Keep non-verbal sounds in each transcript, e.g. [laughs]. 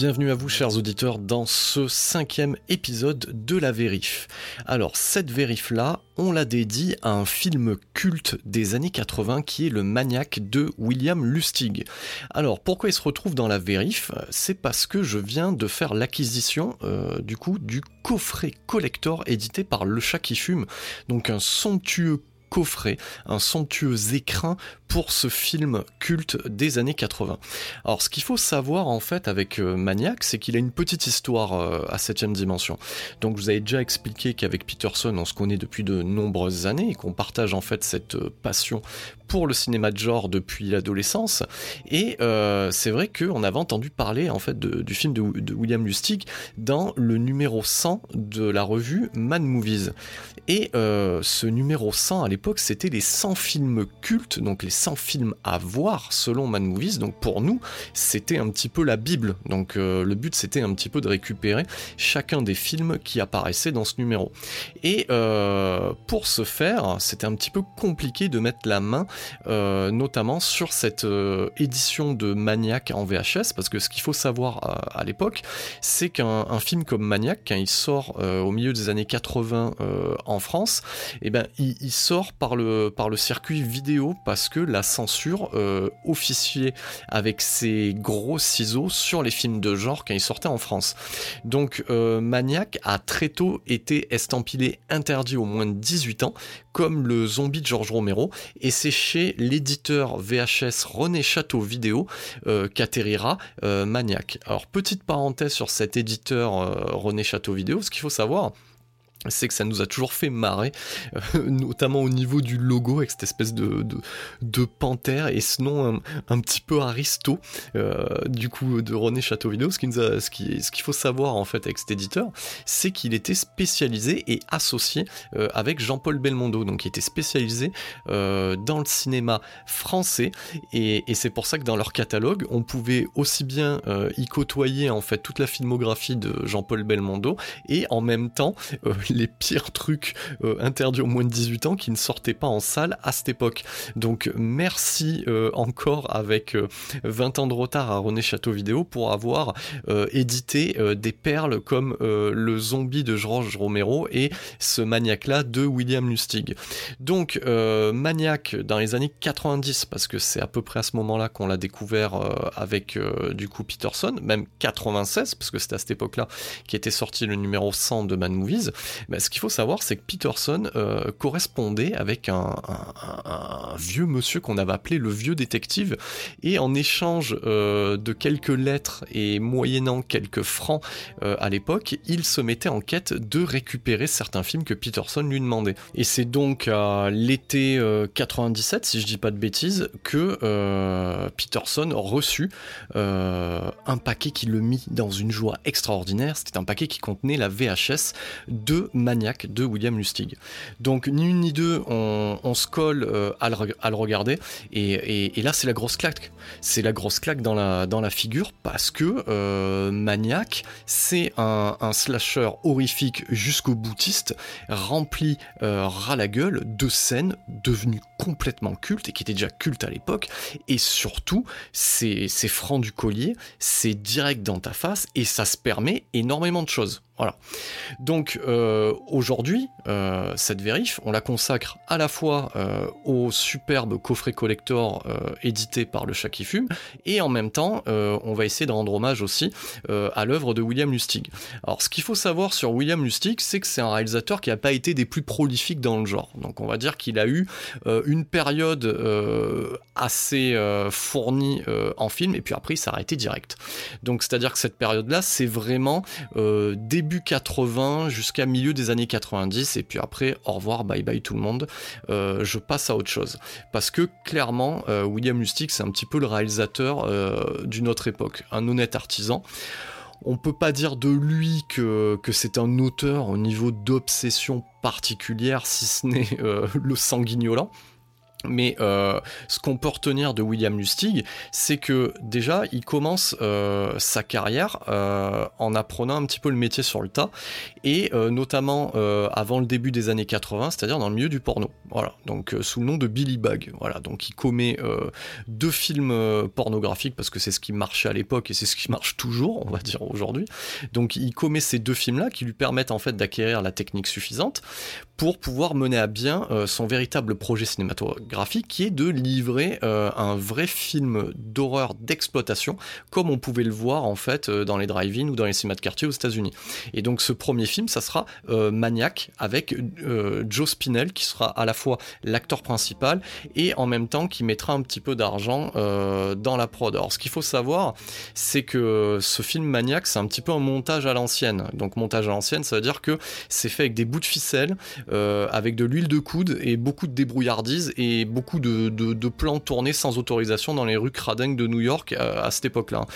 Bienvenue à vous chers auditeurs dans ce cinquième épisode de la vérif. Alors cette vérif là, on la dédie à un film culte des années 80 qui est Le Maniaque de William Lustig. Alors pourquoi il se retrouve dans la vérif? C'est parce que je viens de faire l'acquisition euh, du coup du coffret collector édité par Le Chat qui fume, donc un somptueux coffret, un somptueux écrin pour ce film culte des années 80. Alors ce qu'il faut savoir en fait avec euh, Maniac, c'est qu'il a une petite histoire euh, à 7 dimension. Donc je vous avais déjà expliqué qu'avec Peterson on se connaît depuis de nombreuses années et qu'on partage en fait cette euh, passion pour le cinéma de genre depuis l'adolescence. Et c'est vrai qu'on avait entendu parler en fait du film de, William Lustig dans le numéro 100 de la revue Mad Movies. Et ce numéro 100 à l'époque c'était les 100 films cultes, donc les 100 films à voir selon Man Movies. Donc pour nous, c'était un petit peu la Bible. Donc euh, le but c'était un petit peu de récupérer chacun des films qui apparaissaient dans ce numéro. Et euh, pour ce faire, c'était un petit peu compliqué de mettre la main, euh, notamment sur cette édition de Maniac en VHS, parce que ce qu'il faut savoir à, l'époque, c'est qu'un film comme Maniac, quand il sort au milieu des années 80 en France, eh ben il, sort par le, par le circuit vidéo parce que la censure euh, officiait avec ses gros ciseaux sur les films de genre quand ils sortaient en France. Donc euh, Maniac a très tôt été estampillé interdit au moins de 18 ans, comme le zombie de George Romero, et c'est chez l'éditeur VHS René Château Vidéo euh, qu'atterrira Maniac. Alors petite parenthèse sur cet éditeur René Château Vidéo, ce qu'il faut savoir, c'est que ça nous a toujours fait marrer, euh, [laughs] notamment au niveau du logo avec cette espèce de, de, panthère et ce nom un, petit peu aristo euh, du coup de René Château-Vidéo. Ce qu'il ce qui, ce qu'il faut savoir en fait avec cet éditeur, c'est qu'il était spécialisé et associé euh, avec Jean-Paul Belmondo, donc il était spécialisé dans le cinéma français et, et c'est pour ça que dans leur catalogue, on pouvait aussi bien y côtoyer en fait toute la filmographie de Jean-Paul Belmondo et en même temps [laughs] les pires trucs euh, interdits aux moins de 18 ans qui ne sortaient pas en salle à cette époque. Donc merci euh, encore avec 20 euh, ans de retard à René Château Vidéo pour avoir édité des perles comme le zombie de George Romero et ce maniaque là de William Lustig. Donc maniaque dans les années 90 parce que c'est à peu près à ce moment-là qu'on l'a découvert avec du coup Peterson, même 96 parce que c'était à cette époque-là qui était sorti le numéro 100 de Man Movies. Bah, Ce qu'il faut savoir, c'est que Peterson correspondait avec un, vieux monsieur qu'on avait appelé le vieux détective, et en échange de quelques lettres et moyennant quelques francs à l'époque, il se mettait en quête de récupérer certains films que Peterson lui demandait. Et c'est donc à l'été 97, si je dis pas de bêtises, que Peterson reçu un paquet qui le mit dans une joie extraordinaire. C'était un paquet qui contenait la VHS de Maniac de William Lustig. Donc ni une ni deux, on, se colle euh, à, le, regarder. Et, là, c'est la grosse claque. C'est la grosse claque dans la, figure parce que euh, Maniac, c'est un, slasher horrifique jusqu'au boutiste, rempli euh, ras la gueule de scènes devenues complètement cultes et qui étaient déjà cultes à l'époque. Et surtout, c'est franc du collier, c'est direct dans ta face et ça se permet énormément de choses. Voilà. Donc euh, aujourd'hui, euh, cette vérif, on la consacre à la fois euh, au superbe coffret collector édité par le chat qui fume, et en même temps, on va essayer de rendre hommage aussi à l'œuvre de William Lustig. Alors, ce qu'il faut savoir sur William Lustig, c'est que c'est un réalisateur qui n'a pas été des plus prolifiques dans le genre. Donc, on va dire qu'il a eu une période assez fournie en film, et puis après, il s'est arrêté direct. Donc, c'est-à-dire que cette période-là, c'est vraiment début 80 jusqu'à milieu des années 90 et puis après au revoir bye bye tout le monde. Euh, je passe à autre chose. Parce que clairement euh, William Lustig c'est un petit peu le réalisateur euh, d'une autre époque un honnête artisan. On peut pas dire de lui que, que c'est un auteur au niveau d'obsession particulière si ce n'est le sanguignolant mais euh, ce qu'on peut retenir de William Lustig, c'est que déjà, il commence euh, sa carrière euh, en apprenant un petit peu le métier sur le tas, et notamment avant le début des années 80, c'est-à-dire dans le milieu du porno. Voilà, donc sous le nom de Billy Bug. Voilà, donc il commet deux films pornographiques parce que c'est ce qui marchait à l'époque et c'est ce qui marche toujours, on va dire aujourd'hui. Donc il commet ces deux films-là qui lui permettent en fait d'acquérir la technique suffisante pour pouvoir mener à bien son véritable projet cinématographique graphique qui est de livrer euh, un vrai film d'horreur d'exploitation comme on pouvait le voir en fait euh, dans les drive-in ou dans les cinémas de quartier aux États-Unis. Et donc ce premier film, ça sera euh, Maniac avec Joe Spinell qui sera à la fois l'acteur principal et en même temps qui mettra un petit peu d'argent dans la prod. Alors ce qu'il faut savoir, c'est que ce film Maniac, c'est un petit peu un montage à l'ancienne. Donc montage à l'ancienne, ça veut dire que c'est fait avec des bouts de ficelle, avec de l'huile de coude et beaucoup de débrouillardise et beaucoup de, plans tournés sans autorisation dans les rues cradingues de New York euh, à, cette époque-là.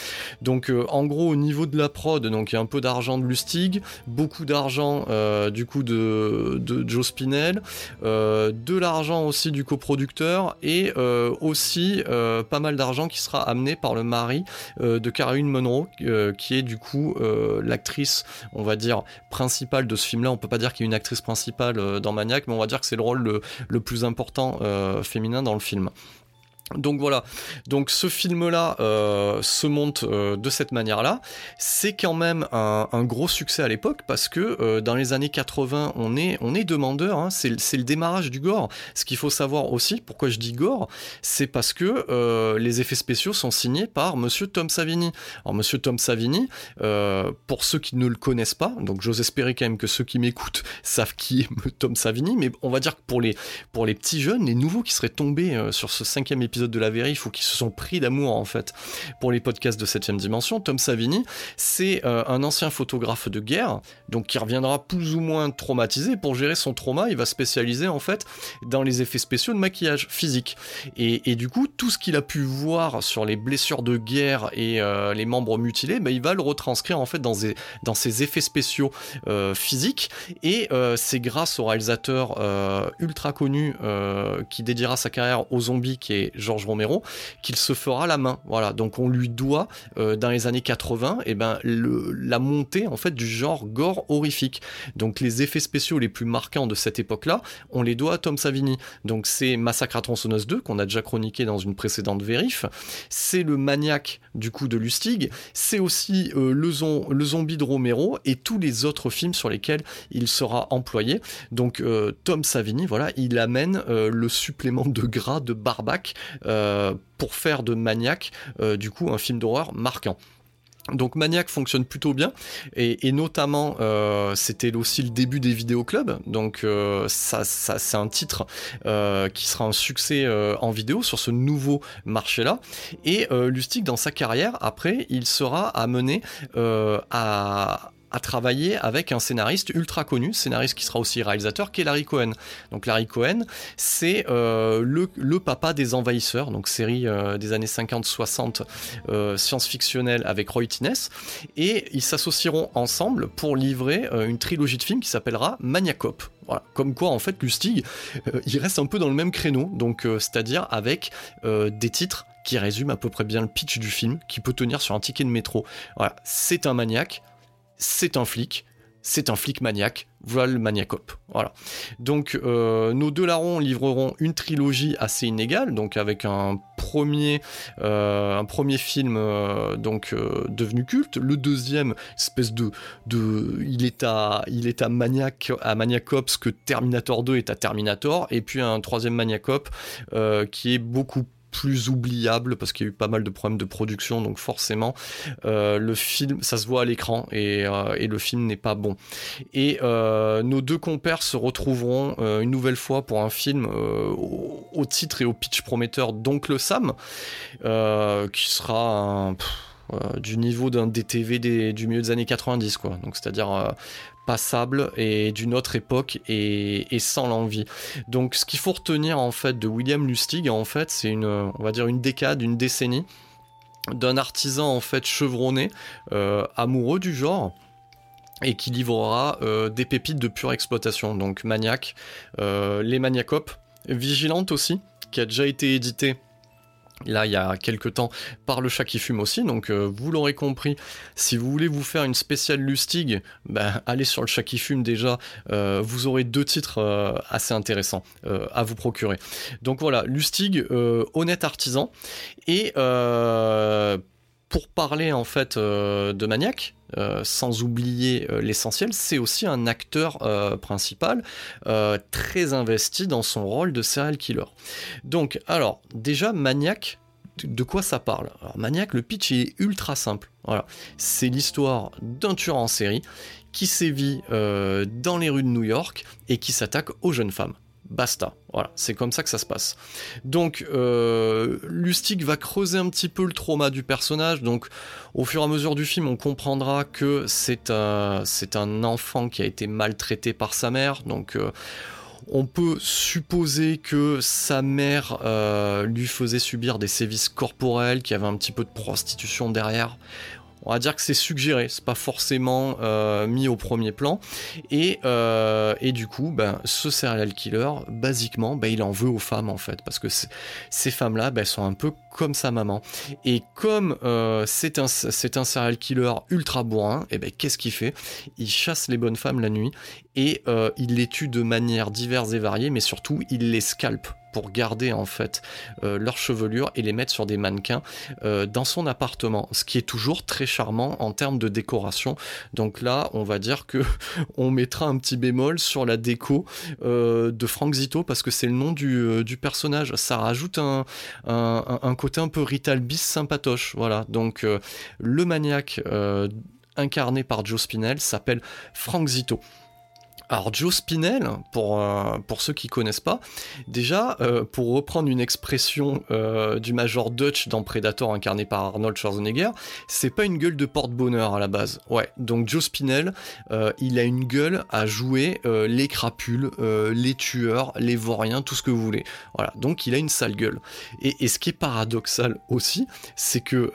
Donc euh, en gros au niveau de la prod, donc il y a un peu d'argent de Lustig, beaucoup d'argent euh, du coup de, Joe Spinell, de l'argent aussi du coproducteur et aussi pas mal d'argent qui sera amené par le mari de Caroline Monroe qui est du coup l'actrice on va dire principale de ce film là on peut pas dire qu'il y a une actrice principale dans Maniac mais on va dire que c'est le rôle le, plus important féminin dans le film. Donc voilà, donc ce film-là euh, se monte euh, de cette manière-là. C'est quand même un, gros succès à l'époque parce que euh, dans les années 80, on est, demandeur, hein. c'est le démarrage du gore. Ce qu'il faut savoir aussi, pourquoi je dis gore, c'est parce que les effets spéciaux sont signés par Monsieur Tom Savini. Alors Monsieur Tom Savini, pour ceux qui ne le connaissent pas, donc j'ose espérer quand même que ceux qui m'écoutent [laughs] savent qui est [laughs] Tom Savini, mais on va dire que pour les petits jeunes, les nouveaux qui seraient tombés sur ce cinquième épisode de la vérif ou qui se sont pris d'amour en fait pour les podcasts de 7ème dimension, Tom Savini, c'est euh, un ancien photographe de guerre, donc qui reviendra plus ou moins traumatisé. Pour gérer son trauma, il va spécialiser en fait dans les effets spéciaux de maquillage physique. Et, du coup, tout ce qu'il a pu voir sur les blessures de guerre et euh, les membres mutilés, bah, il va le retranscrire en fait dans, dans ses effets spéciaux euh, physiques. Et c'est grâce au réalisateur ultra connu qui dédiera sa carrière aux zombies, qui est George Romero, qu'il se fera la main. Voilà, donc on lui doit euh, dans les années 80, et eh ben le, la montée en fait du genre gore horrifique. Donc les effets spéciaux les plus marquants de cette époque-là, on les doit à Tom Savini. Donc c'est Massacre à tronçonneuse 2 qu'on a déjà chroniqué dans une précédente vérif. C'est le maniaque du coup de Lustig. C'est aussi euh, le, zombie de Romero et tous les autres films sur lesquels il sera employé. Donc euh, Tom Savini, voilà, il amène le supplément de gras de Barbac pour faire de Maniac, euh, du coup, un film d'horreur marquant. Donc Maniac fonctionne plutôt bien et, notamment euh, c'était aussi le début des vidéoclubs donc euh, ça, c'est un titre euh, qui sera un succès en vidéo sur ce nouveau marché là et Lustig dans sa carrière après il sera amené à à travailler avec un scénariste ultra connu, scénariste qui sera aussi réalisateur, qui est Larry Cohen. Donc Larry Cohen, c'est euh, le, papa des Envahisseurs, donc série euh, des années 50-60 euh, science-fictionnelle avec Roy Tines, et ils s'associeront ensemble pour livrer une trilogie de films qui s'appellera Maniacop. Comme quoi, en fait, Lustig, il reste un peu dans le même créneau, donc c'est-à-dire avec des titres qui résument à peu près bien le pitch du film, qui peut tenir sur un ticket de métro. C'est un maniaque, c'est un flic, c'est un flic maniaque, voilà le maniacop. Voilà. Donc euh, nos deux larrons livreront une trilogie assez inégale, donc avec un premier, euh, film euh, donc devenu culte, le deuxième espèce de, de il est à il est à maniac à maniacop ce que Terminator 2 est à Terminator, et puis un troisième maniacop qui est beaucoup plus oubliable parce qu'il y a eu pas mal de problèmes de production, donc forcément euh, le film, ça se voit à l'écran et, euh, le film n'est pas bon. Et euh, nos deux compères se retrouveront une nouvelle fois pour un film au, titre et au pitch prometteur d'Oncle Sam, qui sera du niveau d'un DTV du milieu des années 90 quoi donc c'est à dire passable et d'une autre époque et, sans l'envie. Donc ce qu'il faut retenir en fait de William Lustig, en fait, c'est une, on va dire une décade, une décennie d'un artisan en fait chevronné, euh, amoureux du genre et qui livrera euh, des pépites de pure exploitation. Donc Maniac, euh, les Maniacopes, Vigilante aussi, qui a déjà été édité là il y a quelques temps par le chat qui fume aussi. Donc euh, vous l'aurez compris. Si vous voulez vous faire une spéciale Lustig ben, allez sur le chat qui fume déjà. Euh, vous aurez deux titres euh, assez intéressants à vous procurer. Donc voilà. Lustig honnête artisan. Et pour parler en fait de Maniac sans oublier l'essentiel, c'est aussi un acteur principal très investi dans son rôle de serial killer. Donc, alors, déjà, Maniac, de quoi ça parle? Alors, Maniac, le pitch est ultra simple. C'est l'histoire d'un tueur en série qui sévit dans les rues de New York et qui s'attaque aux jeunes femmes. Basta. Voilà, c'est comme ça que ça se passe. Donc, euh, Lustig va creuser un petit peu le trauma du personnage. Donc, au fur et à mesure du film, on comprendra que c'est un, c'est un enfant qui a été maltraité par sa mère. Donc, euh, on peut supposer que sa mère euh, lui faisait subir des sévices corporels, qu'il y avait un petit peu de prostitution derrière on va dire que c'est suggéré, c'est pas forcément euh, mis au premier plan. Et, euh, et du coup, ben, ce serial killer, basiquement, ben, il en veut aux femmes en fait, parce que ces femmes-là, ben, sont un peu comme sa maman. Et comme euh, c'est un, un serial killer ultra bourrin, et ben, qu'est-ce qu'il fait? Il chasse les bonnes femmes la nuit et il les tue de manière diverses et variées, mais surtout il les scalpe pour garder en fait euh, leur chevelure et les mettre sur des mannequins euh, dans son appartement, ce qui est toujours très charmant en termes de décoration. Donc là, on va dire que [laughs] on mettra un petit bémol sur la déco euh, de Frank Zito parce que c'est le nom du, personnage. Ça rajoute un, un, côté un peu Rital bis sympatoche. Voilà. Donc le maniaque incarné par Joe Spinell s'appelle Frank Zito. Alors Joe Spinell, pour, euh, ceux qui connaissent pas, déjà, euh, pour reprendre une expression euh, du Major Dutch dans Predator incarné par Arnold Schwarzenegger, c'est pas une gueule de porte-bonheur à la base. Ouais, donc Joe Spinell, il a une gueule à jouer les crapules, les tueurs, les vauriens, tout ce que vous voulez. Voilà, donc il a une sale gueule. Et, et ce qui est paradoxal aussi, c'est que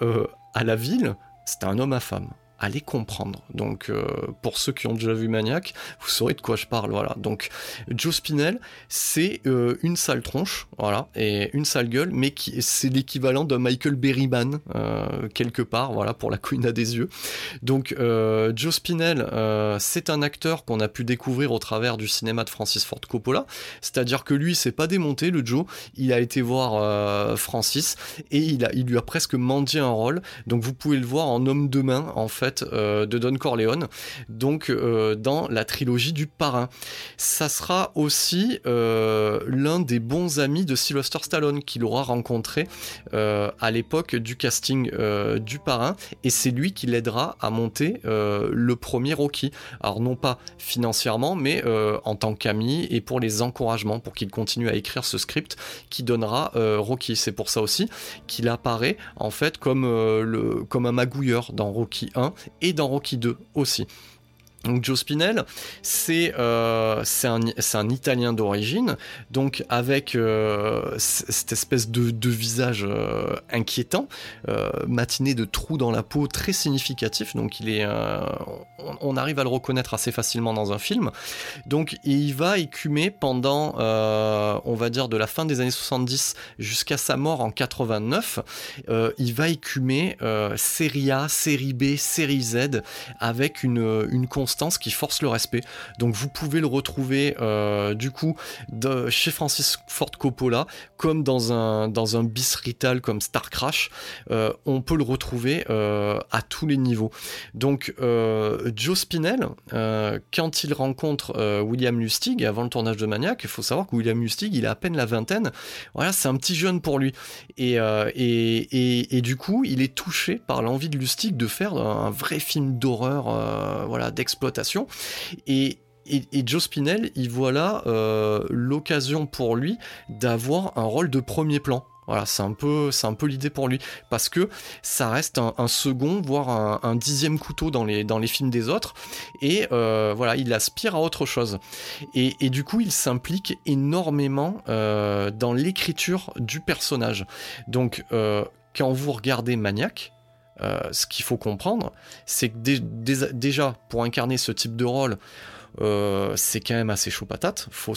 à la ville, c'est un homme à femme allez comprendre. Donc, euh, pour ceux qui ont déjà vu Maniac, vous saurez de quoi je parle. Voilà. Donc, Joe Spinell, c'est euh, une sale tronche, voilà, et une sale gueule, mais c'est l'équivalent de Michael Berryman euh, quelque part, voilà, pour la couine des yeux. Donc, Joe Spinell, c'est un acteur qu'on a pu découvrir au travers du cinéma de Francis Ford Coppola. C'est-à-dire que lui, c'est pas démonté, le Joe. Il a été voir Francis et il il lui a presque mendié un rôle. Donc, vous pouvez le voir en homme de main, en fait fait de Don Corleone, donc dans la trilogie du Parrain. Ça sera aussi l'un des bons amis de Sylvester Stallone qu'il aura rencontré à l'époque du casting du Parrain, et c'est lui qui l'aidera à monter le premier Rocky. Alors non pas financièrement, mais en tant qu'ami et pour les encouragements, pour qu'il continue à écrire ce script qui donnera Rocky. C'est pour ça aussi qu'il apparaît en fait comme, euh, comme un magouilleur dans Rocky 1 et dans Rocky 2 aussi. Joe Spinell, c'est euh, un, un, Italien d'origine, donc avec euh, cette espèce de, visage euh, inquiétant, matiné de trous dans la peau très significatif, donc il est, on, on, arrive à le reconnaître assez facilement dans un film. Donc il va écumer pendant, on va dire, de la fin des années 70 jusqu'à sa mort en 89, il va écumer série A, série B, série Z, avec une, une qui force le respect. Donc vous pouvez le retrouver euh, du coup de, chez Francis Ford Coppola comme dans un, dans un bis rital comme Star Crash. Euh, on peut le retrouver euh, à tous les niveaux. Donc Joe Spinell, quand il rencontre William Lustig avant le tournage de Maniac, il faut savoir que William Lustig, il a à peine la vingtaine. Voilà, c'est un petit jeune pour lui. Et, et, et, du coup, il est touché par l'envie de Lustig de faire un vrai film d'horreur, voilà, et, Joe Spinell, il voit là euh, l'occasion pour lui d'avoir un rôle de premier plan. Voilà, c'est un peu, l'idée pour lui parce que ça reste un, second, voire un, dixième couteau dans les, dans les films des autres. Et euh, voilà, il aspire à autre chose. Et, du coup, il s'implique énormément euh, dans l'écriture du personnage. Donc, quand vous regardez Maniac, euh, ce qu'il faut comprendre, c'est que déjà, pour incarner ce type de rôle, euh, c'est quand même assez chaud patate. Faut,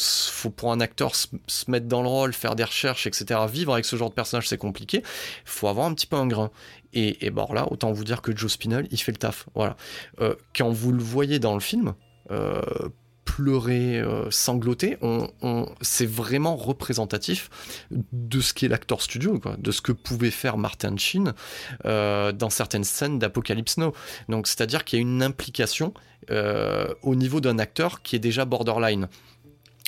pour un acteur se, mettre dans le rôle, faire des recherches, etc. Vivre avec ce genre de personnage, c'est compliqué. Faut avoir un petit peu un grain. Et, bon, là, autant vous dire que Joe Spinell, il fait le taf. Voilà. Euh, quand vous le voyez dans le film, pleurer, euh, sangloter, c'est vraiment représentatif de ce qu'est l'acteur studio, de ce que pouvait faire Martin Sheen euh, dans certaines scènes d'Apocalypse Now. Donc, c'est-à-dire qu'il y a une implication euh, au niveau d'un acteur qui est déjà borderline.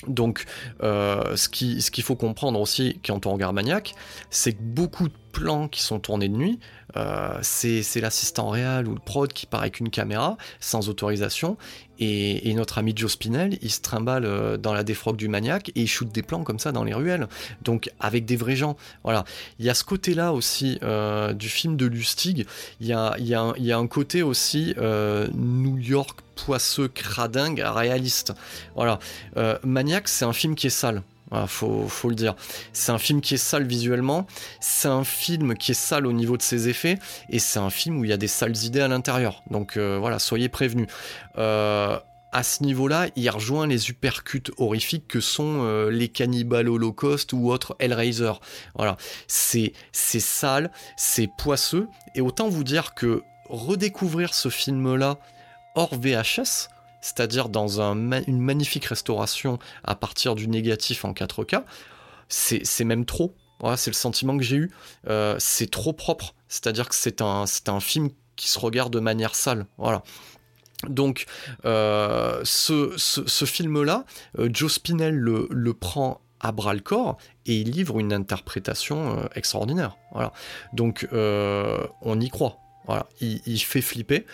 Donc, ce qu'il ce qu'il faut comprendre aussi quand on regarde Maniac, c'est que beaucoup de plans qui sont tournés de nuit, euh, c'est l'assistant réel ou le prod qui part avec une caméra sans autorisation. Et, notre ami Joe Spinell il se trimballe euh, dans la défroque du maniaque et il shoot des plans comme ça dans les ruelles. Donc avec des vrais gens. Voilà. Il y a ce côté là aussi euh, du film de Lustig. Il y a, a y a, un côté aussi New York poisseux cradingue réaliste. Voilà. Maniac c'est un film qui est sale faut, faut, le dire. C'est un film qui est sale visuellement, c'est un film qui est sale au niveau de ses effets, et c'est un film où il y a des sales idées à l'intérieur. Donc euh, voilà, soyez prévenus. Euh, à ce niveau-là, il rejoint les uppercuts horrifiques que sont euh, les cannibales Holocaust ou autres Hellraiser. Voilà, c'est sale, c'est poisseux, et autant vous dire que redécouvrir ce film-là hors VHS, c'est-à-dire dans une magnifique restauration à partir du négatif en 4K, c'est même trop. Voilà, c'est le sentiment que j'ai eu. Euh, c'est trop propre. C'est-à-dire que c'est un, film qui se regarde de manière sale. Voilà. Donc, euh, ce, film-là, euh, Joe Spinell le, prend à bras le corps et il livre une interprétation extraordinaire. Voilà. Donc, on y croit. Voilà. il fait flipper.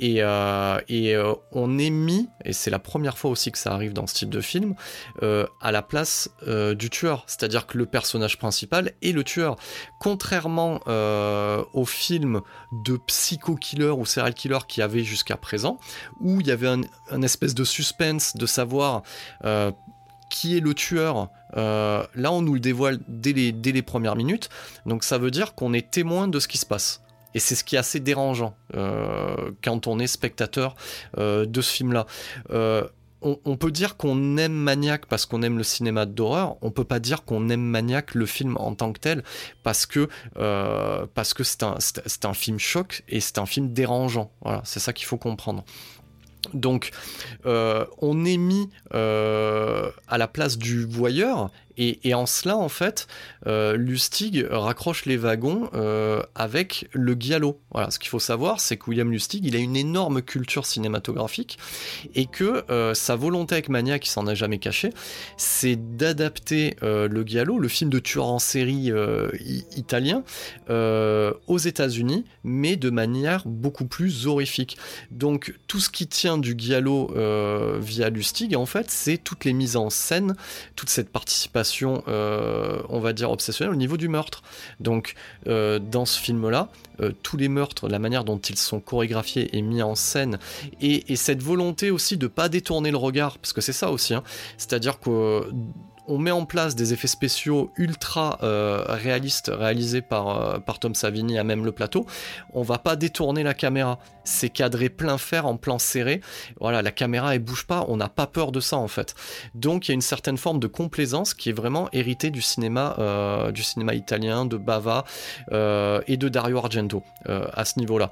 Et, euh, euh, on est mis, et c'est la première fois aussi que ça arrive dans ce type de film, euh, à la place du tueur. C'est-à-dire que le personnage principal est le tueur. Contrairement au film de psycho-killer ou serial killer qu'il y avait jusqu'à présent, où il y avait un, espèce de suspense de savoir qui est le tueur. là, on nous le dévoile dès les premières minutes. Donc ça veut dire qu'on est témoin de ce qui se passe. Et c'est ce qui est assez dérangeant euh, quand on est spectateur euh, de ce film-là. Euh, on, peut dire qu'on aime Maniac parce qu'on aime le cinéma d'horreur. On peut pas dire qu'on aime Maniac le film en tant que tel parce que parce c'est un, un film choc et c'est un film dérangeant. Voilà, c'est ça qu'il faut comprendre. Donc, on est mis à la place du voyeur et, en cela, en fait, Lustig raccroche les wagons avec le giallo. Voilà, ce qu'il faut savoir, c'est que William Lustig, il a une énorme culture cinématographique et que sa volonté avec Mania, qui s'en a jamais caché, c'est d'adapter le giallo, le film de tueur en série italien, aux États-Unis, mais de manière beaucoup plus horrifique. Donc tout ce qui tient du Giallo euh, via Lustig, en fait, c'est toutes les mises en scène, toute cette participation, euh, on va dire, obsessionnelle au niveau du meurtre. Donc euh, dans ce film-là, tous les meurtres, la manière dont ils sont chorégraphiés et mis en scène, et, cette volonté aussi de pas détourner le regard, parce que c'est ça aussi, hein. c'est-à-dire que on met en place des effets spéciaux ultra euh, réalistes réalisés par, euh, par Tom Savini à même le plateau. On va pas détourner la caméra. C'est cadré plein fer en plan serré. Voilà, la caméra elle bouge pas. On n'a pas peur de ça en fait. Donc il y a une certaine forme de complaisance qui est vraiment héritée du cinéma, euh, du cinéma italien, de Bava et de Dario Argento à ce niveau-là.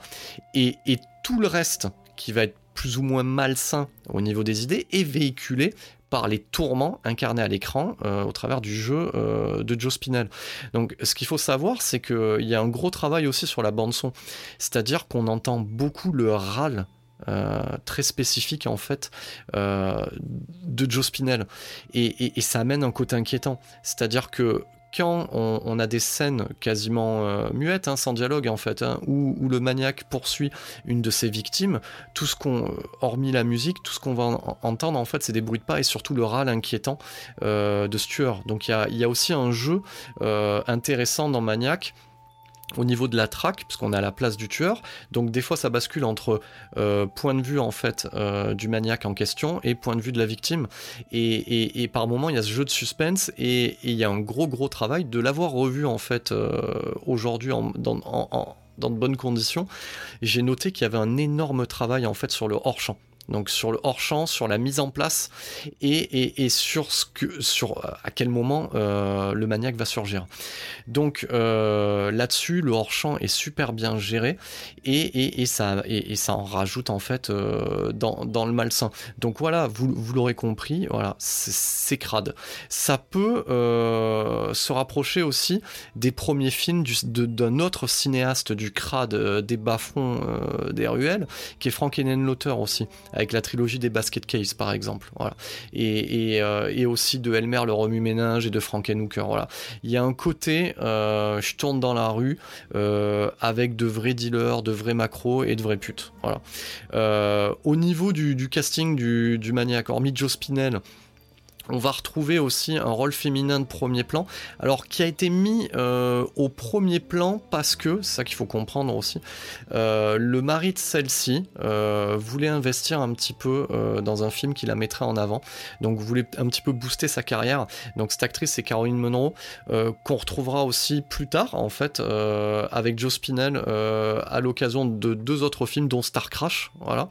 Et, et tout le reste qui va être plus ou moins malsain au niveau des idées est véhiculé par les tourments incarnés à l'écran euh, au travers du jeu euh, de Joe Spinell. Donc ce qu'il faut savoir, c'est qu'il y a un gros travail aussi sur la bande son. C'est-à-dire qu'on entend beaucoup le râle euh, très spécifique en fait de Joe Spinell et, et, ça amène un côté inquiétant c'est à dire que quand on, a des scènes quasiment euh, muettes, hein, sans dialogue en fait, hein, où, le maniaque poursuit une de ses victimes, tout ce qu'on, hormis la musique, tout ce qu'on va entendre en fait, c'est des bruits de pas et surtout le râle inquiétant euh, de Stuart. Donc il y a, aussi un jeu euh, intéressant dans Maniac au niveau de la traque, puisqu'on à la place du tueur. Donc des fois ça bascule entre euh, point de vue en fait euh, du maniaque en question et point de vue de la victime. Et, par moment il y a ce jeu de suspense et, il y a un gros gros travail de l'avoir revu en fait euh, aujourd'hui dans, dans de bonnes conditions. J'ai noté qu'il y avait un énorme travail en fait sur le hors champ donc sur le hors champ, sur la mise en place et, sur ce que, sur à quel moment euh, le maniaque va surgir. Donc euh, là-dessus, le hors champ est super bien géré et, ça et, ça en rajoute en fait euh, dans, le malsain. Donc voilà, vous, vous l'aurez compris, voilà, c'est crade. Ça peut se rapprocher aussi des premiers films d'un autre cinéaste du crade des bas-fonds des ruelles, qui est Frank l'auteur aussi avec la trilogie des Basket Case par exemple. Euh, et, aussi de Elmer le remue-ménage et de Frankenhooker. Voilà. Il y a un côté, euh, je tourne dans la rue euh, avec de vrais dealers, de vrais macros et de vrais putes. Au niveau du, casting du, du maniaque, hormis Joe Spinell, on va retrouver aussi un rôle féminin de premier plan, alors qui a été mis euh, au premier plan parce que, c'est ça qu'il faut comprendre aussi, euh, le mari de celle-ci euh, voulait investir un petit peu dans un film qui la mettrait en avant, donc voulait un petit peu booster sa carrière. Donc cette actrice c'est Caroline Monroe, qu'on retrouvera aussi plus tard en fait avec Joe Spinell à l'occasion de deux autres films dont Star Crash, voilà.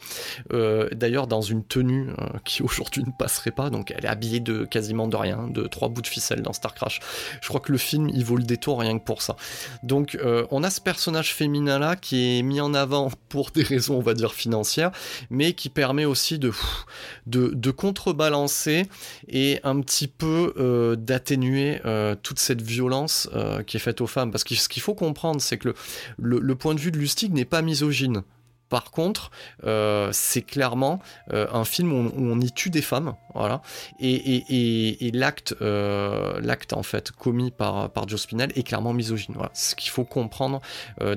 D'ailleurs dans une tenue qui aujourd'hui ne passerait pas, donc elle est habillée de quasiment de rien, de trois bouts de ficelle dans Star Crash. Je crois que le film, il vaut le détour rien que pour ça. Donc, euh, on a ce personnage féminin là qui est mis en avant [laughs] pour des raisons, on va dire, financières, mais qui permet aussi de, contrebalancer et un petit peu euh, d'atténuer euh, toute cette violence qui est faite aux femmes. Parce que ce qu'il faut comprendre, c'est que le, le point de vue de Lustig n'est pas misogyne. Par contre, euh, c'est clairement euh, un film où on, y tue des femmes. Et, l'acte, euh, l'acte en fait commis par Joe Spinell est clairement misogyne. Ce qu'il faut comprendre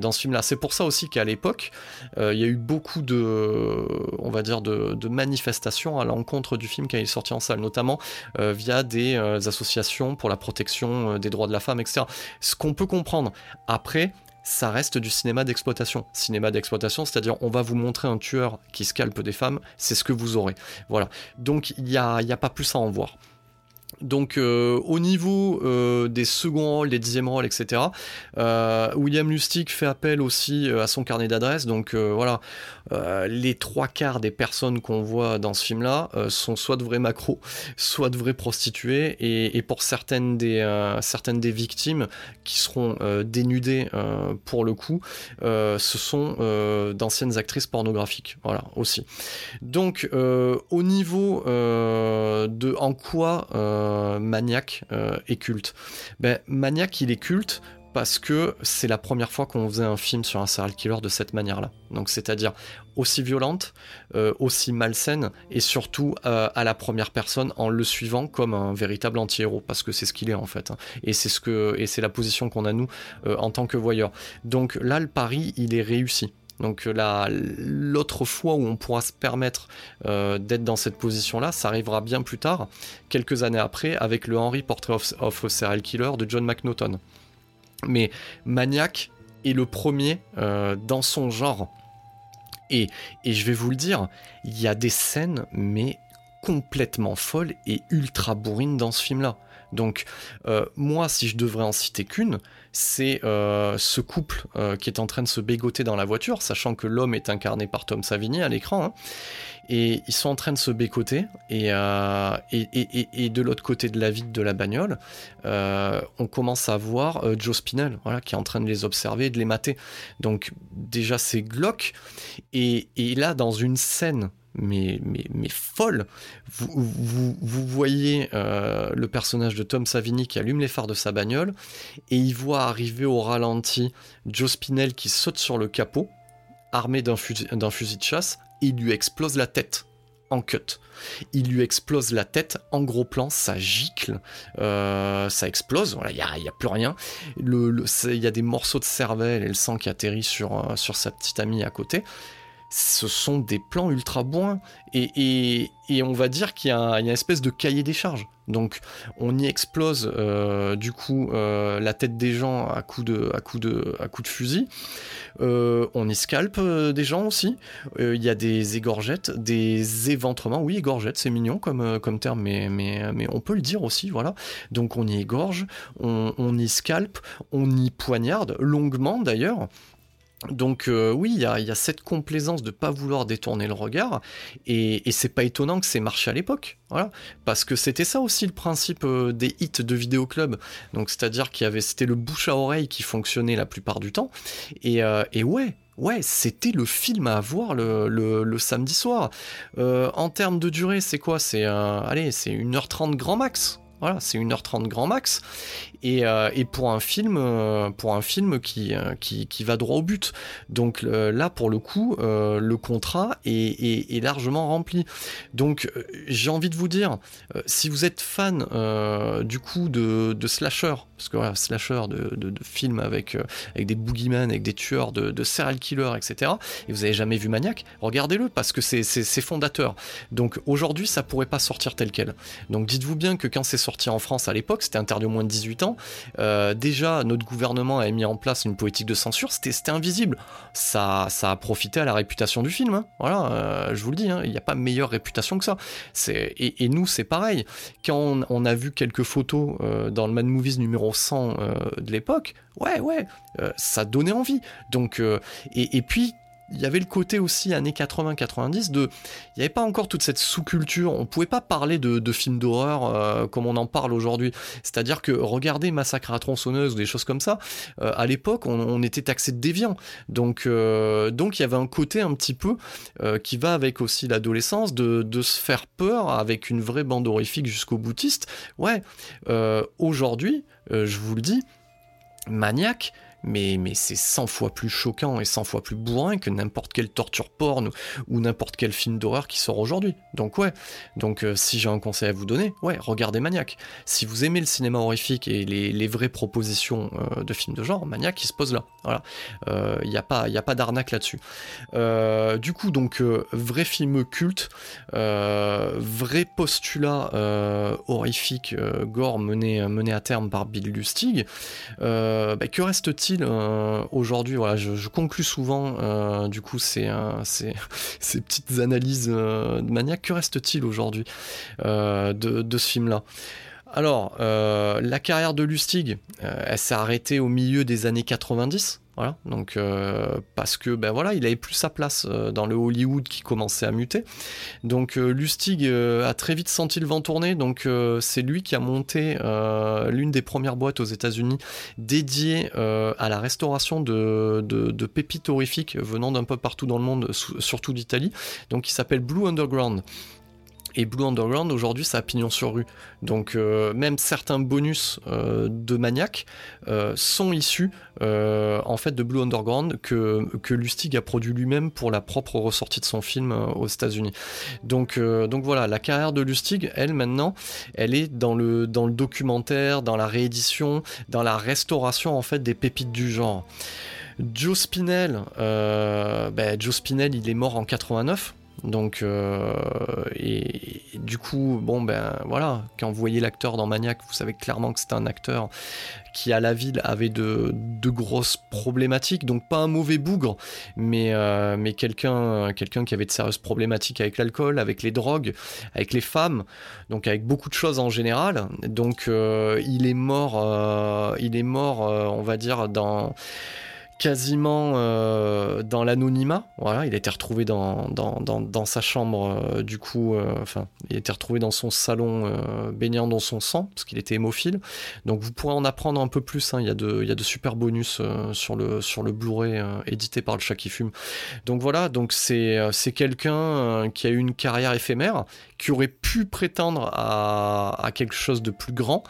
dans ce film-là. C'est pour ça aussi qu'à l'époque, il y a eu beaucoup de, on va dire, de, de manifestations à l'encontre du film quand il est sorti en salle, notamment via des associations pour la protection des droits de la femme, etc. Ce qu'on peut comprendre. Après, ça reste du cinéma d'exploitation. Cinéma d'exploitation, c'est-à-dire on va vous montrer un tueur qui scalpe des femmes, c'est ce que vous aurez. Voilà. Donc il n'y a, a pas plus à en voir. Donc euh, au niveau euh, des seconds rôles, des dixièmes rôles, etc., euh, William Lustig fait appel aussi à son carnet d'adresses. Donc voilà, les trois quarts des personnes qu'on voit dans ce film-là sont soit de vrais macros, soit de vrais prostituées, et, pour certaines des, certaines des victimes qui seront dénudées pour le coup, ce sont d'anciennes actrices pornographiques. Voilà aussi. Donc au niveau de en quoi Maniac est culte ben, Maniac, il est culte parce que c'est la première fois qu'on faisait un film sur un serial killer de cette manière-là. Donc c'est-à-dire aussi violente, euh, aussi malsaine, et surtout euh, à la première personne en le suivant comme un véritable anti-héros, parce que c'est ce qu'il est en fait. Hein. Et c'est ce et la position qu'on a nous euh, en tant que voyeurs. Donc là, le pari, il est réussi. Donc l'autre fois où on pourra se permettre d'être dans cette position-là, ça arrivera bien plus tard, quelques années après, avec le Henry Portrait of, a Serial Killer de John McNaughton. Mais Maniac est le premier euh, dans son genre. Et, et je vais vous le dire, il y a des scènes, mais complètement folles et ultra bourrines dans ce film-là. Donc, euh, moi, si je devrais en citer qu'une, c'est euh, ce couple qui est en train de se bégoter dans la voiture, sachant que l'homme est incarné par Tom Savini à l'écran. Hein et ils sont en train de se bécoter et, euh, et, de l'autre côté de la vitre de la bagnole euh, on commence à voir euh, Joe Spinell voilà, qui est en train de les observer et de les mater donc déjà c'est glauque et, là dans une scène mais, folle. Vous, voyez le personnage de Tom Savini qui allume les phares de sa bagnole et il voit arriver au ralenti Joe Spinell qui saute sur le capot, armé d'un fusil, de chasse, il lui explose la tête en cut. Il lui explose la tête en gros plan, ça gicle, euh, ça explose, il n'y a, a, plus rien. Il y a des morceaux de cervelle et le sang qui atterrit sur, euh, sur sa petite amie à côté ce sont des plans ultra bons et, on va dire qu'il y, a une espèce de cahier des charges. Donc on y explose euh, du coup euh, la tête des gens à coups de, à de, fusil. Euh, on y scalpe des gens aussi. Il y a des égorgettes, des éventrements. Oui, égorgettes, c'est mignon comme, comme terme, mais, mais, on peut le dire aussi, voilà. Donc on y égorge, on y scalpe, on y poignarde, longuement d'ailleurs. Donc euh, oui, il y, a, cette complaisance de pas vouloir détourner le regard, et, c'est pas étonnant que c'est marché à l'époque, voilà, parce que c'était ça aussi le principe euh, des hits de vidéoclub, donc c'est-à-dire qu'il y avait, c'était le bouche à oreille qui fonctionnait la plupart du temps, et, euh, ouais, ouais, c'était le film à voir le, samedi soir. en termes de durée, c'est quoi? C'est allez, c'est 1h30 grand max. Voilà, c'est 1h30 grand max. Euh, et, pour un film, euh, pour un film euh, qui, qui, va droit au but. Donc là, pour le coup, le contrat est, largement rempli. Donc j'ai envie de vous dire, si vous êtes fan du coup de, de slasher, parce que voilà, slasher de, de, films avec, avec des boogeyman, avec des tueurs, de, serial killers, etc. Et vous avez jamais vu Maniac, regardez-le parce que c'est fondateur. Donc aujourd'hui, ça pourrait pas sortir tel quel. Donc dites-vous bien que quand c'est sorti en France à l'époque, c'était interdit au moins de 18 ans euh, déjà, notre gouvernement a mis en place une politique de censure, c'était invisible. Ça, ça a profité à la réputation du film. Hein. Voilà, euh, je vous le dis, hein, il n'y a pas meilleure réputation que ça. Et, nous, c'est pareil. Quand on, a vu quelques photos euh, dans le Mad Movies numéro 100 de l'époque, ouais, ouais, ça donnait envie. Donc, et puis, il y avait le côté aussi années 80-90 de il n'y avait pas encore toute cette sous-culture. On pouvait pas parler de, films d'horreur euh, comme on en parle aujourd'hui. C'est à dire que regarder Massacre à tronçonneuse ou des choses comme ça euh, à l'époque on, était taxé de déviant. Donc euh, donc il y avait un côté un petit peu qui va avec aussi l'adolescence de, de, se faire peur avec une vraie bande horrifique jusqu'au boutiste. Ouais aujourd'hui je vous le dis maniaque mais, mais c'est 100 fois plus choquant et 100 fois plus bourrin que n'importe quelle torture porn ou, n'importe quel film d'horreur qui sort aujourd'hui. Donc ouais, donc euh, si j'ai un conseil à vous donner, ouais, regardez Maniac. Si vous aimez le cinéma horrifique et les, vraies propositions euh, de films de genre, Maniac il se pose là. Voilà, il euh, n'y a pas, pas d'arnaque là-dessus. du coup, donc vrai film culte, vrai postulat horrifique, gore mené, mené à terme par Bill Lustig. Bah, que reste-t-il? Euh, aujourd'hui Voilà, je, conclus souvent euh, du coup ces, [laughs] ces, petites analyses euh, de maniaque. Que reste-t-il aujourd'hui de, ce film-là? Alors, la carrière de Lustig, elle s'est arrêtée au milieu des années 90. Donc euh, parce que ben voilà, il avait plus sa place euh, dans le Hollywood qui commençait à muter. Donc euh, Lustig a très vite senti le vent tourner. Donc c'est lui qui a monté l'une des premières boîtes aux États-Unis dédiée à la restauration de, de, pépites horrifiques venant d'un peu partout dans le monde, surtout d'Italie. Donc il s'appelle Blue Underground. Et Blue Underground, aujourd'hui, ça a pignon sur rue. Donc, euh, même certains bonus euh, de Maniac euh, sont issus, en fait, de Blue Underground que, Lustig a produit lui-même pour la propre ressortie de son film aux États-Unis. Donc, donc voilà, la carrière de Lustig, elle, maintenant, elle est dans le, dans le documentaire, dans la réédition, dans la restauration, en fait, des pépites du genre. Joe Spinell, ben, Joe Spinell, il est mort en 89. Donc, euh, et, du coup, bon, ben voilà, quand vous voyez l'acteur dans Maniac, vous savez clairement que c'est un acteur qui, à la ville, avait de, grosses problématiques. Donc, pas un mauvais bougre, mais, euh, mais quelqu'un quelqu'un qui avait de sérieuses problématiques avec l'alcool, avec les drogues, avec les femmes, donc avec beaucoup de choses en général. Donc, euh, il est mort, il est mort, on va dire, dans quasiment euh, dans l'anonymat. Il a été retrouvé dans, sa chambre, euh, du coup, euh, enfin, il a été retrouvé dans son salon baignant dans son sang, parce qu'il était hémophile. Donc vous pourrez en apprendre un peu plus. Hein. Il, y a de, il y a de super bonus sur le, sur le Blu-ray édité par le chat qui fume. Donc voilà, donc c'est quelqu'un qui a eu une carrière éphémère, qui aurait pu prétendre à, quelque chose de plus grand,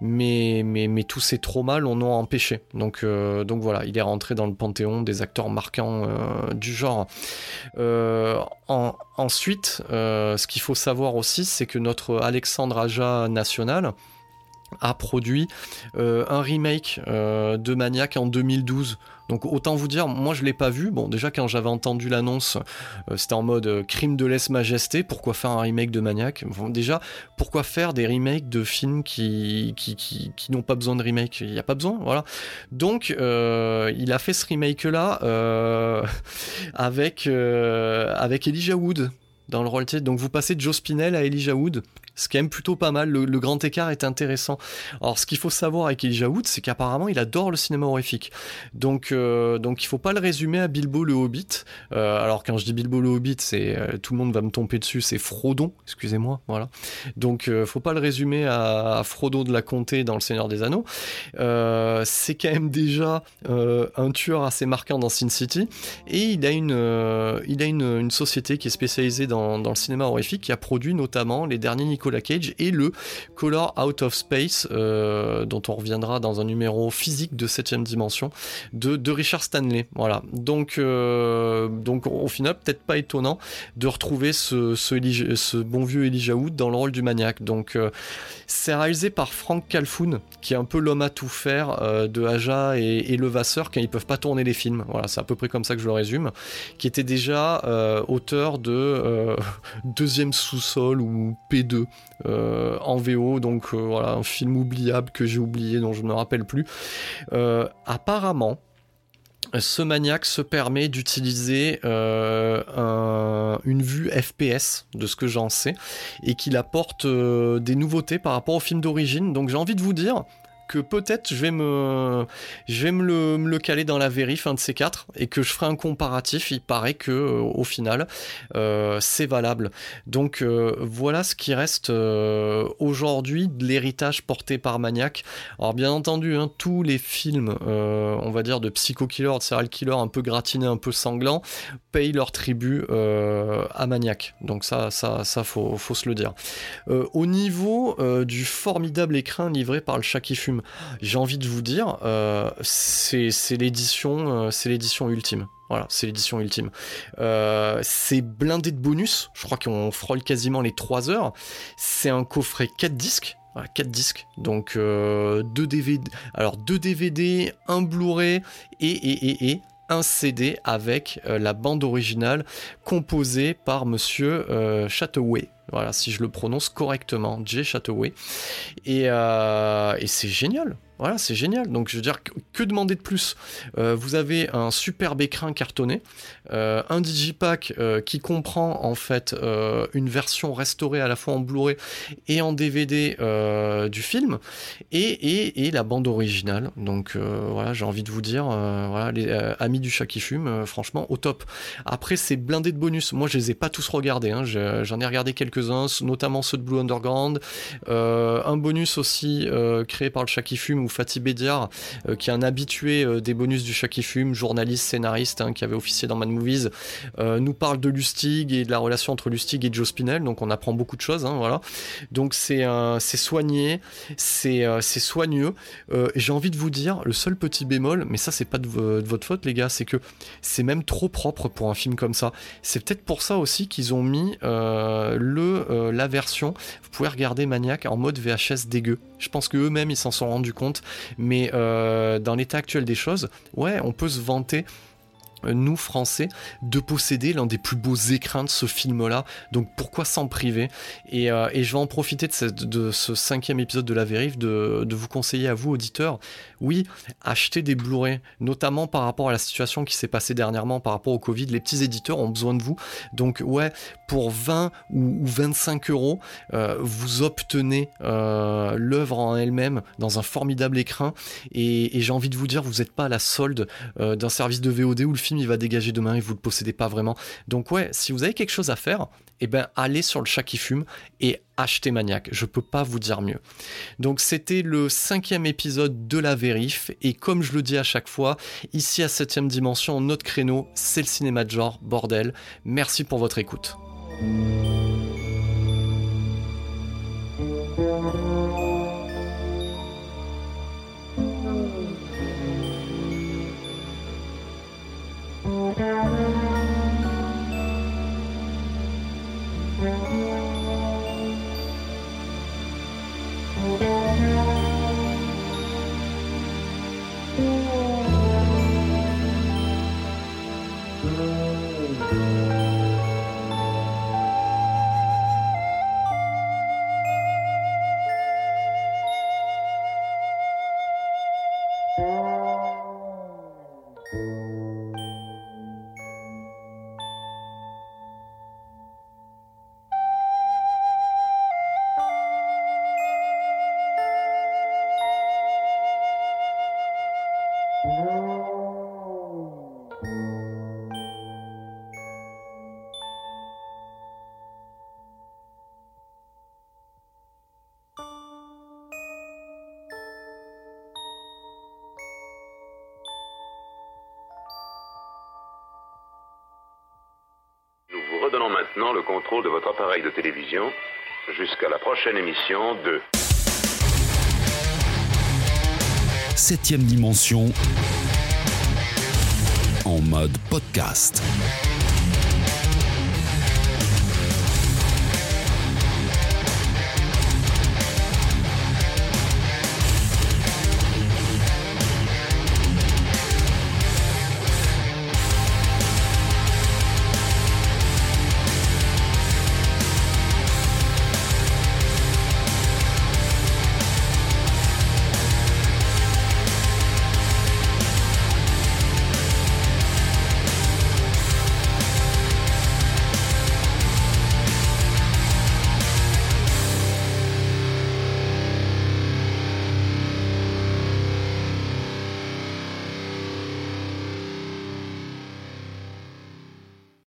mais, tous ces traumas l'en ont empêché. Donc, donc voilà, il est rentré dans le panthéon des acteurs marquants euh, du genre. Euh, ensuite, euh, ce qu'il faut savoir aussi, c'est que notre Alexandre Aja national a produit un remake de Maniac en 2012 donc autant vous dire, moi je l'ai pas vu. Bon, déjà quand j'avais entendu l'annonce, euh, c'était en mode euh, crime de lèse-majesté. Pourquoi faire un remake de Maniac? Déjà, pourquoi faire des remakes de films qui, n'ont pas besoin de remake? Il n'y a pas besoin, voilà. Donc euh, il a fait ce remake-là [laughs] avec, avec Elijah Wood dans le rôle titre. Donc vous passez de Joe Spinell à Elijah Wood c'est quand même plutôt pas mal. Le, grand écart est intéressant. Alors, ce qu'il faut savoir avec Elijah Wood, c'est qu'apparemment, il adore le cinéma horrifique. Donc, euh, donc il faut pas le résumer à Bilbo le Hobbit. Euh, alors, quand je dis Bilbo le Hobbit, c'est euh, tout le monde va me tomber dessus, c'est Frodon, excusez-moi, voilà. Donc, faut pas le résumer à, Frodo de la Comté dans Le Seigneur des Anneaux. c'est quand même déjà un tueur assez marquant dans Sin City, et il a une, il a une, société qui est spécialisée dans, dans le cinéma horrifique, qui a produit notamment les derniers Nicolas la Cage et le Color Out of Space, euh, dont on reviendra dans un numéro physique de 7ème dimension, de, Richard Stanley. Voilà. Donc, euh, donc au final, peut-être pas étonnant de retrouver ce, ce, bon vieux Elijah Wood dans le rôle du maniaque. Donc, euh, c'est réalisé par Frank Calfoun, qui est un peu l'homme à tout faire de Aja et, et Levasseur quand ils peuvent pas tourner les films. Voilà, c'est à peu près comme ça que je le résume. Qui était déjà auteur de Deuxième sous-sol ou P2 euh, en VO, donc euh, voilà, un film oubliable que j'ai oublié, dont je ne me rappelle plus. Euh, apparemment, ce maniaque se permet d'utiliser une vue FPS, de ce que j'en sais, et qu'il apporte des nouveautés par rapport au film d'origine. Donc j'ai envie de vous dire, que peut-être je vais me, le, me le, caler dans la vérif, un de ces quatre, et que je ferai un comparatif. Il paraît que euh, au final, euh, c'est valable. Donc euh, voilà ce qui reste aujourd'hui de l'héritage porté par Maniac. Alors bien entendu, hein, tous les films, on va dire de psycho-killer, de serial killer un peu gratiné, un peu sanglant, payent leur tribut à Maniac. Donc ça, ça, ça faut, faut se le dire. au niveau du formidable écrin livré par le chat qui fume, j'ai envie de vous dire, euh, c'est l'édition, euh, c'est l'édition ultime. Voilà, c'est l'édition ultime. Euh, c'est blindé de bonus. Je crois qu'on frôle quasiment les 3 heures. C'est un coffret 4 disques. 4 disques, donc 2 DVD, alors 2 DVD, un Blu-ray et, un CD avec la bande originale composée par Monsieur Châteauet. Voilà, si je le prononce correctement, Jay Chataway. Et, euh, et c'est génial. Voilà, c'est génial. Donc, je veux dire, que demander de plus? Euh, Vous avez un superbe écrin cartonné, euh, un digipack qui comprend en fait une version restaurée à la fois en Blu-ray et en DVD du film, et, et, la bande originale. Donc, voilà, j'ai envie de vous dire, voilà, les amis du chat qui fume, franchement, au top. Après, c'est blindé de bonus. Moi, je les ai pas tous regardés. Hein. J'en ai regardé quelques quelques-uns, notamment ceux de Blue Underground. un bonus aussi créé par le Chat qui fume ou Fatih Bédiar, qui est un habitué des bonus du Chat qui fume, journaliste, scénariste, hein, qui avait officié dans Mad Movies, nous parle de Lustig et de la relation entre Lustig et Joe Spinell. Donc on apprend beaucoup de choses. Hein, voilà. Donc c'est soigné, c'est soigneux. J'ai envie de vous dire, le seul petit bémol, mais ça c'est pas de, votre faute les gars, c'est que c'est même trop propre pour un film comme ça. C'est peut-être pour ça aussi qu'ils ont mis euh, le euh, la version. Vous pouvez regarder Maniac en mode VHS dégueu. Je pense que eux-mêmes ils s'en sont rendus compte, mais euh, dans l'état actuel des choses, ouais, on peut se vanter nous français de posséder l'un des plus beaux écrins de ce film là donc pourquoi s'en priver? Et, euh, et, je vais en profiter de, de, ce cinquième épisode de la vérif de, vous conseiller à vous auditeurs. Oui achetez des Blu-ray notamment par rapport à la situation qui s'est passée dernièrement par rapport au Covid. Les petits éditeurs ont besoin de vous. Donc ouais pour 20 ou, 25 euros euh, vous obtenez euh, l'œuvre en elle-même dans un formidable écrin et, et j'ai envie de vous dire vous n'êtes pas à la solde d'un service de VOD où le film il va dégager demain et vous le possédez pas vraiment. Donc ouais, si vous avez quelque chose à faire, eh ben allez sur le chat qui fume et achetez Maniac. Je peux pas vous dire mieux. Donc c'était le cinquième épisode de la vérif et comme je le dis à chaque fois, ici à septième dimension, notre créneau, c'est le cinéma de genre, bordel. Merci pour votre écoute. Maintenant le contrôle de votre appareil de télévision jusqu'à la prochaine émission de... Septième dimension en mode podcast.